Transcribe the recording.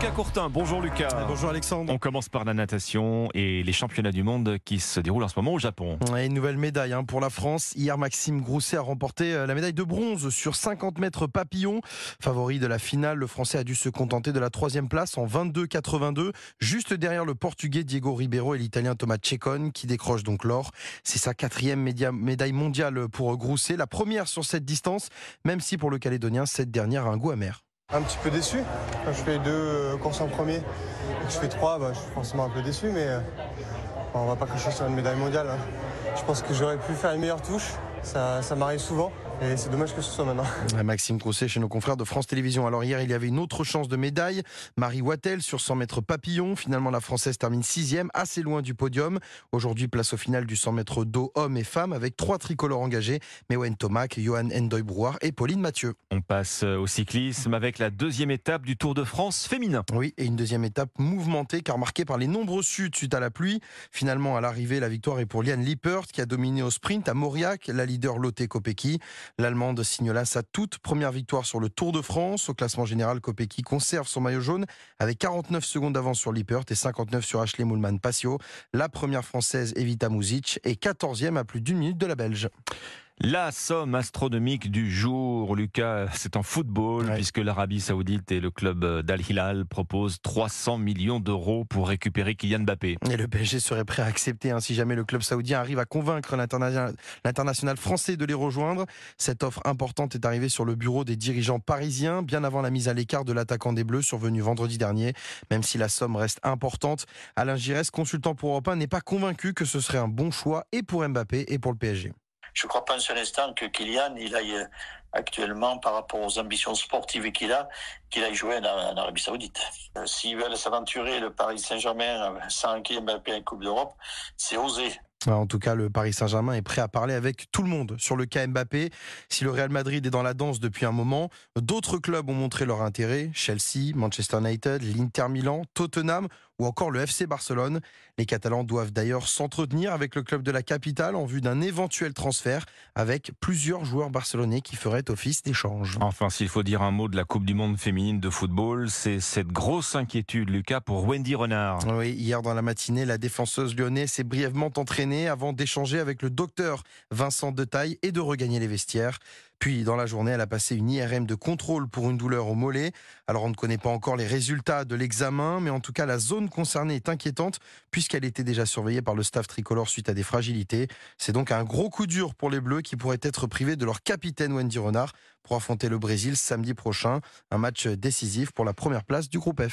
Lucas Courtin. Bonjour Lucas. Bonjour Alexandre. On commence par la natation et les championnats du monde qui se déroulent en ce moment au Japon. Et une nouvelle médaille hein, pour la France. Hier, Maxime Grousset a remporté euh, la médaille de bronze sur 50 mètres papillon. Favori de la finale, le Français a dû se contenter de la troisième place en 22-82, juste derrière le Portugais Diego Ribeiro et l'Italien Thomas Cecon qui décroche donc l'or. C'est sa quatrième médaille mondiale pour Grousset, la première sur cette distance, même si pour le Calédonien, cette dernière a un goût amer. Un petit peu déçu. Quand je fais deux euh, courses en premier et que je fais trois, bah, je suis forcément un peu déçu, mais euh, on va pas cracher sur une médaille mondiale. Hein. Je pense que j'aurais pu faire une meilleure touche. Ça, ça m'arrive souvent. Et c'est dommage que ce soit maintenant. Maxime Crousset chez nos confrères de France Télévisions. Alors hier, il y avait une autre chance de médaille. Marie Wattel sur 100 mètres papillon. Finalement, la Française termine sixième, assez loin du podium. Aujourd'hui, place au final du 100 mètres dos hommes et femmes avec trois tricolores engagés. Mewen Tomac, Johan Endoy Brouard et Pauline Mathieu. On passe au cyclisme avec la deuxième étape du Tour de France féminin. Oui, et une deuxième étape mouvementée car marquée par les nombreux chutes suite à la pluie. Finalement, à l'arrivée, la victoire est pour Liane Qui a dominé au sprint à Mauriac, la leader Lotte Kopecky. L'Allemande signe là sa toute première victoire sur le Tour de France. Au classement général, Kopecky conserve son maillot jaune avec 49 secondes d'avance sur Lippert et 59 sur Ashley Moulman Passio. La première française, Evita Muzic, est 14e à plus d'une minute de la Belge. La somme astronomique du jour, Lucas, c'est en football, puisque l'Arabie Saoudite et le club d'Al Hilal proposent 300 millions d'euros pour récupérer Kylian Mbappé. Et le PSG serait prêt à accepter hein, si jamais le club saoudien arrive à convaincre l'international français de les rejoindre. Cette offre importante est arrivée sur le bureau des dirigeants parisiens, bien avant la mise à l'écart de l'attaquant des Bleus survenu vendredi dernier. Même si la somme reste importante, Alain Giresse, consultant pour Europe 1, n'est pas convaincu que ce serait un bon choix et pour Mbappé et pour le PSG. Je ne crois pas un seul instant que Kylian, il aille euh, actuellement, par rapport aux ambitions sportives qu'il a, qu'il aille jouer en, Arabie Saoudite. Euh, s'ils veulent s'aventurer, le Paris Saint-Germain, euh, sans Kylian Mbappé en Coupe d'Europe, c'est osé. En tout cas, le Paris Saint-Germain est prêt à parler avec tout le monde sur le cas Mbappé. Si le Real Madrid est dans la danse depuis un moment, d'autres clubs ont montré leur intérêt. Chelsea, Manchester United, l'Inter Milan, Tottenham ou encore le FC Barcelone. Les Catalans doivent d'ailleurs s'entretenir avec le club de la capitale en vue d'un éventuel transfert avec plusieurs joueurs barcelonais qui feraient office d'échange. Enfin, s'il faut dire un mot de la Coupe du Monde féminine de football, c'est cette grosse inquiétude, Lucas, pour Wendy Renard. Oui, hier dans la matinée, la défenseuse lyonnaise s'est brièvement entraînée avant d'échanger avec le docteur Vincent Detaille et de regagner les vestiaires. Puis, dans la journée, elle a passé une IRM de contrôle pour une douleur au mollet. Alors, on ne connaît pas encore les résultats de l'examen, mais en tout cas, la zone concernée est inquiétante puisqu'elle était déjà surveillée par le staff tricolore suite à des fragilités. C'est donc un gros coup dur pour les Bleus qui pourraient être privés de leur capitaine Wendy Renard pour affronter le Brésil samedi prochain. Un match décisif pour la première place du groupe F.